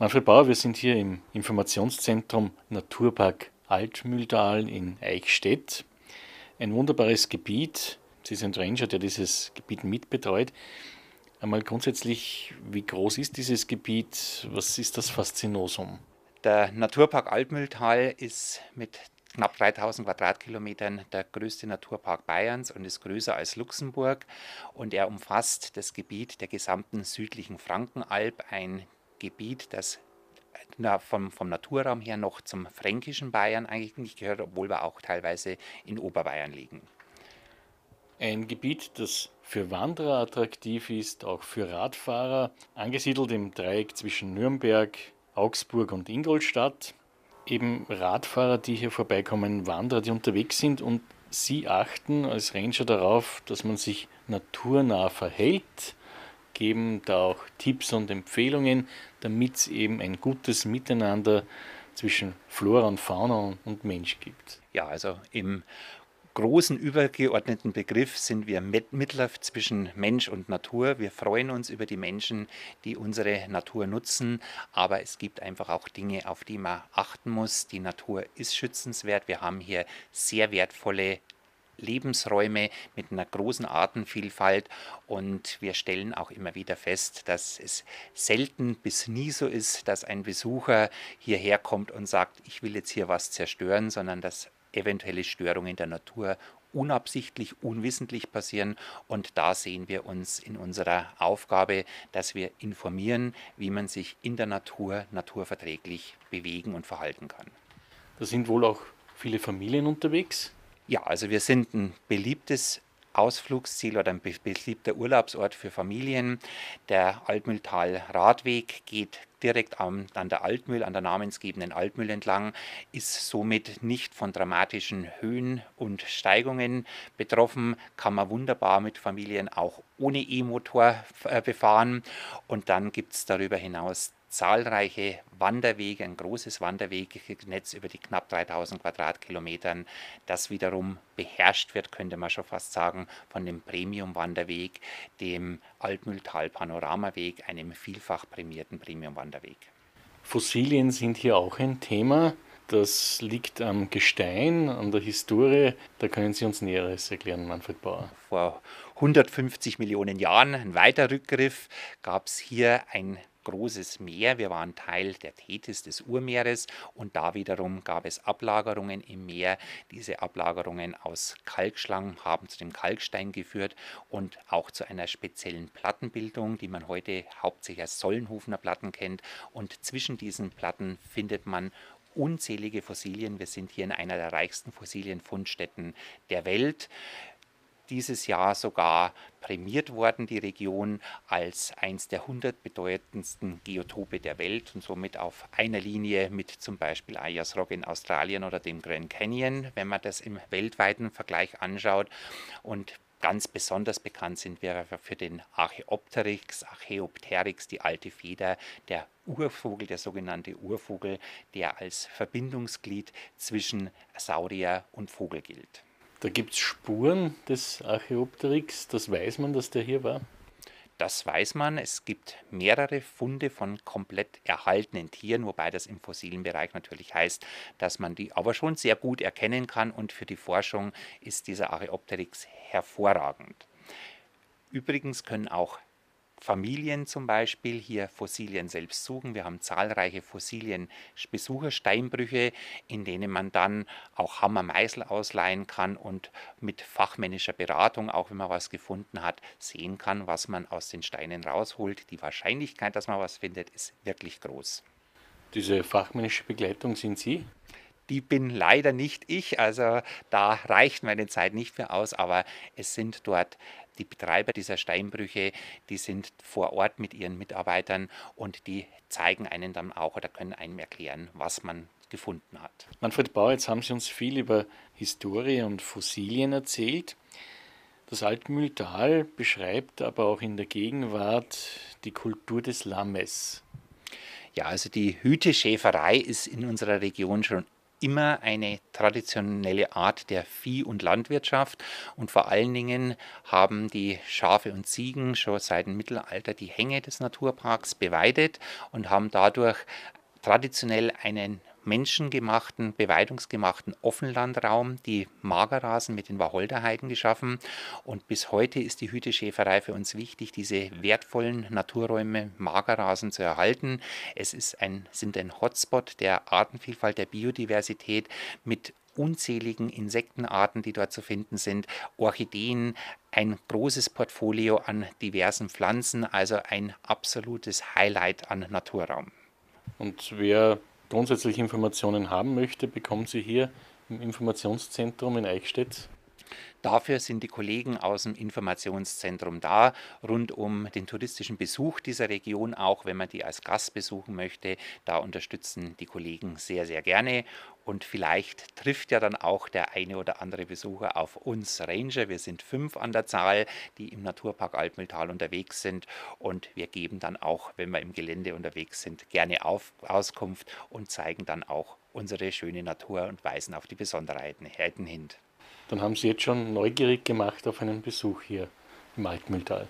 Manfred Bauer, wir sind hier im Informationszentrum Naturpark Altmühltal in Eichstätt. Ein wunderbares Gebiet. Sie sind Ranger, der dieses Gebiet mitbetreut. Einmal grundsätzlich, wie groß ist dieses Gebiet? Was ist das Faszinosum? Der Naturpark Altmühltal ist mit knapp 3000 Quadratkilometern der größte Naturpark Bayerns und ist größer als Luxemburg. Und er umfasst das Gebiet der gesamten südlichen Frankenalb, ein Gebiet, das na, vom, vom Naturraum her noch zum fränkischen Bayern eigentlich gehört, obwohl wir auch teilweise in Oberbayern liegen. Ein Gebiet, das für Wanderer attraktiv ist, auch für Radfahrer, angesiedelt im Dreieck zwischen Nürnberg, Augsburg und Ingolstadt. Eben Radfahrer, die hier vorbeikommen, Wanderer, die unterwegs sind und Sie achten als Ranger darauf, dass man sich naturnah verhält, geben da auch Tipps und Empfehlungen, damit es eben ein gutes Miteinander zwischen Flora und Fauna und Mensch gibt. Ja, also im großen übergeordneten Begriff sind wir Mittler zwischen Mensch und Natur. Wir freuen uns über die Menschen, die unsere Natur nutzen, aber es gibt einfach auch Dinge, auf die man achten muss. Die Natur ist schützenswert. Wir haben hier sehr wertvolle Lebensräume mit einer großen Artenvielfalt und wir stellen auch immer wieder fest, dass es selten bis nie so ist, dass ein Besucher hierher kommt und sagt, ich will jetzt hier was zerstören, sondern dass eventuelle Störungen der Natur unabsichtlich, unwissentlich passieren. Und da sehen wir uns in unserer Aufgabe, dass wir informieren, wie man sich in der Natur naturverträglich bewegen und verhalten kann. Da sind wohl auch viele Familien unterwegs. Ja, also wir sind ein beliebtes Ausflugsziel oder ein beliebter Urlaubsort für Familien. Der Altmühltal Radweg geht direkt an, an der Altmühl, an der namensgebenden Altmühl entlang, ist somit nicht von dramatischen Höhen und Steigungen betroffen, kann man wunderbar mit Familien auch ohne E-Motor äh, befahren. Und dann gibt es darüber hinaus zahlreiche Wanderwege, ein großes Wanderwegnetz über die knapp 3000 Quadratkilometern, das wiederum beherrscht wird, könnte man schon fast sagen, von dem Premium-Wanderweg, dem Altmühltal-Panoramaweg, einem vielfach prämierten Premium-Wanderweg. Fossilien sind hier auch ein Thema. Das liegt am Gestein, an der Historie. Da können Sie uns Näheres erklären, Manfred Bauer. Vor 150 Millionen Jahren, ein weiter Rückgriff, gab es hier ein großes Meer. Wir waren Teil der Tethys des Urmeeres und da wiederum gab es Ablagerungen im Meer. Diese Ablagerungen aus Kalkschlangen haben zu dem Kalkstein geführt und auch zu einer speziellen Plattenbildung, die man heute hauptsächlich als Sollenhofener Platten kennt. Und zwischen diesen Platten findet man unzählige Fossilien. Wir sind hier in einer der reichsten Fossilienfundstätten der Welt dieses Jahr sogar prämiert worden, die Region, als eins der 100 bedeutendsten Geotope der Welt und somit auf einer Linie mit zum Beispiel Ayers Rock in Australien oder dem Grand Canyon, wenn man das im weltweiten Vergleich anschaut. Und Ganz besonders bekannt sind wir für den Archaeopteryx, Archaeopteryx, die alte Feder, der Urvogel, der sogenannte Urvogel, der als Verbindungsglied zwischen Saurier und Vogel gilt. Da gibt es Spuren des Archaeopteryx, das weiß man, dass der hier war. Das weiß man. Es gibt mehrere Funde von komplett erhaltenen Tieren, wobei das im fossilen Bereich natürlich heißt, dass man die aber schon sehr gut erkennen kann und für die Forschung ist dieser Archaeopteryx hervorragend. Übrigens können auch Familien zum Beispiel hier Fossilien selbst suchen. Wir haben zahlreiche Fossilien-Besuchersteinbrüche, in denen man dann auch Hammer Meißel ausleihen kann und mit fachmännischer Beratung, auch wenn man was gefunden hat, sehen kann, was man aus den Steinen rausholt. Die Wahrscheinlichkeit, dass man was findet, ist wirklich groß. Diese fachmännische Begleitung sind Sie? Die bin leider nicht ich, also da reicht meine Zeit nicht mehr aus, aber es sind dort die Betreiber dieser Steinbrüche, die sind vor Ort mit ihren Mitarbeitern und die zeigen einen dann auch oder können einem erklären, was man gefunden hat. Manfred Bauer, jetzt haben Sie uns viel über Historie und Fossilien erzählt. Das Altmühltal beschreibt aber auch in der Gegenwart die Kultur des Lammes. Ja, also die Hüteschäferei ist in unserer Region schon immer eine traditionelle Art der Vieh- und Landwirtschaft. Und vor allen Dingen haben die Schafe und Ziegen schon seit dem Mittelalter die Hänge des Naturparks beweidet und haben dadurch traditionell einen menschengemachten, beweidungsgemachten Offenlandraum, die Magerrasen mit den Wacholderheiden geschaffen. Und bis heute ist die Hüteschäferei für uns wichtig, diese wertvollen Naturräume Magerrasen zu erhalten. Es ist ein, sind ein Hotspot der Artenvielfalt, der Biodiversität mit unzähligen Insektenarten, die dort zu finden sind, Orchideen, ein großes Portfolio an diversen Pflanzen, also ein absolutes Highlight an Naturraum. Und wer grundsätzlich Informationen haben möchte, bekommt sie hier im Informationszentrum in Eichstätt Dafür sind die Kollegen aus dem Informationszentrum da, rund um den touristischen Besuch dieser Region, auch wenn man die als Gast besuchen möchte. Da unterstützen die Kollegen sehr, sehr gerne. Und vielleicht trifft ja dann auch der eine oder andere Besucher auf uns Ranger. Wir sind fünf an der Zahl, die im Naturpark Altmühltal unterwegs sind. Und wir geben dann auch, wenn wir im Gelände unterwegs sind, gerne auf, Auskunft und zeigen dann auch unsere schöne Natur und weisen auf die Besonderheiten hin dann haben Sie jetzt schon neugierig gemacht auf einen Besuch hier im Altmühltal.